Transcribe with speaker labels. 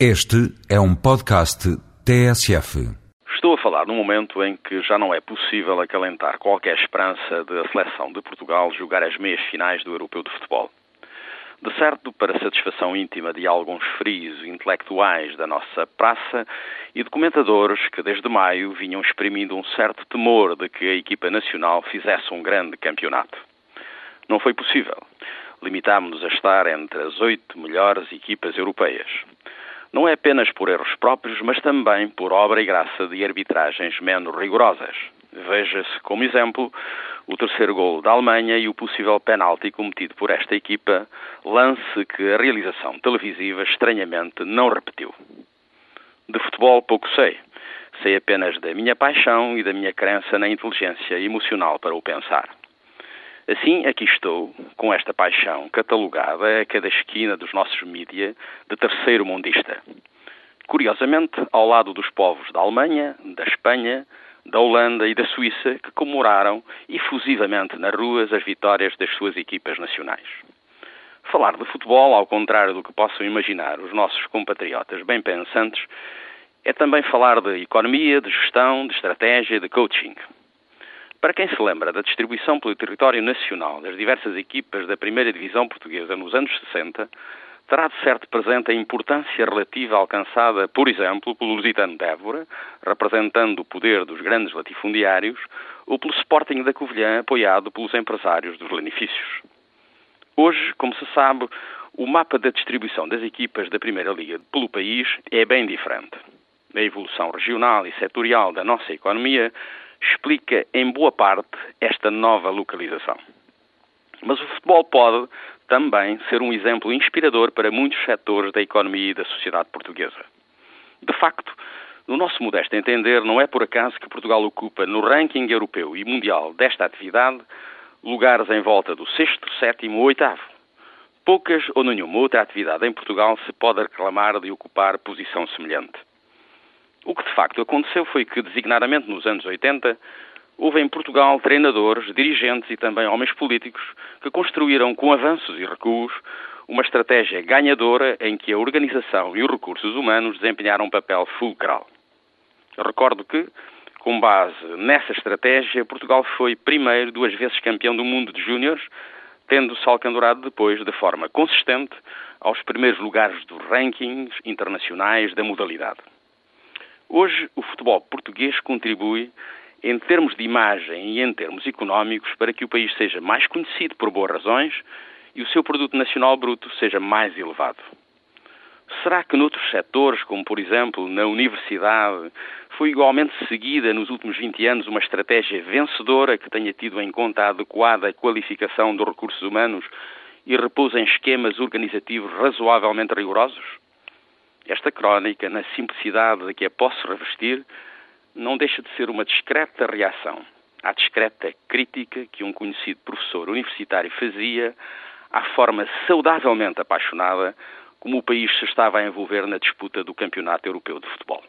Speaker 1: Este é um podcast TSF.
Speaker 2: Estou a falar num momento em que já não é possível acalentar qualquer esperança de a seleção de Portugal jogar as meias finais do Europeu de Futebol. De certo, para satisfação íntima de alguns frios intelectuais da nossa praça e documentadores que desde maio vinham exprimindo um certo temor de que a equipa nacional fizesse um grande campeonato. Não foi possível. Limitámos-nos a estar entre as oito melhores equipas europeias não é apenas por erros próprios, mas também por obra e graça de arbitragens menos rigorosas. Veja-se como exemplo o terceiro gol da Alemanha e o possível penalti cometido por esta equipa, lance que a realização televisiva estranhamente não repetiu. De futebol pouco sei. Sei apenas da minha paixão e da minha crença na inteligência emocional para o pensar. Assim, aqui estou, com esta paixão catalogada a cada esquina dos nossos mídia de terceiro mundista. Curiosamente, ao lado dos povos da Alemanha, da Espanha, da Holanda e da Suíça que comemoraram efusivamente nas ruas as vitórias das suas equipas nacionais. Falar de futebol, ao contrário do que possam imaginar os nossos compatriotas bem pensantes, é também falar de economia, de gestão, de estratégia, de coaching. Para quem se lembra da distribuição pelo território nacional das diversas equipas da primeira divisão portuguesa nos anos 60, terá de certo presente a importância relativa alcançada, por exemplo, pelo Lusitano de Évora, representando o poder dos grandes latifundiários, ou pelo Sporting da Covilhã, apoiado pelos empresários dos lanifícios. Hoje, como se sabe, o mapa da distribuição das equipas da Primeira Liga pelo país é bem diferente. A evolução regional e setorial da nossa economia explica em boa parte esta nova localização. Mas o futebol pode também ser um exemplo inspirador para muitos setores da economia e da sociedade portuguesa. De facto, no nosso modesto entender, não é por acaso que Portugal ocupa no ranking europeu e mundial desta atividade lugares em volta do sexto, sétimo ou oitavo. Poucas ou nenhuma outra atividade em Portugal se pode reclamar de ocupar posição semelhante. O que de facto aconteceu foi que, designadamente nos anos 80, houve em Portugal treinadores, dirigentes e também homens políticos que construíram, com avanços e recuos, uma estratégia ganhadora em que a organização e os recursos humanos desempenharam um papel fulcral. Recordo que, com base nessa estratégia, Portugal foi primeiro, duas vezes campeão do mundo de júniores, tendo-se alcandurado depois, de forma consistente, aos primeiros lugares dos rankings internacionais da modalidade. Hoje, o futebol português contribui, em termos de imagem e em termos económicos, para que o país seja mais conhecido por boas razões e o seu produto nacional bruto seja mais elevado. Será que noutros setores, como por exemplo na universidade, foi igualmente seguida nos últimos 20 anos uma estratégia vencedora que tenha tido em conta a adequada qualificação dos recursos humanos e repousa em esquemas organizativos razoavelmente rigorosos? Esta crónica, na simplicidade de que a posso revestir, não deixa de ser uma discreta reação à discreta crítica que um conhecido professor universitário fazia à forma saudavelmente apaixonada como o país se estava a envolver na disputa do Campeonato Europeu de Futebol.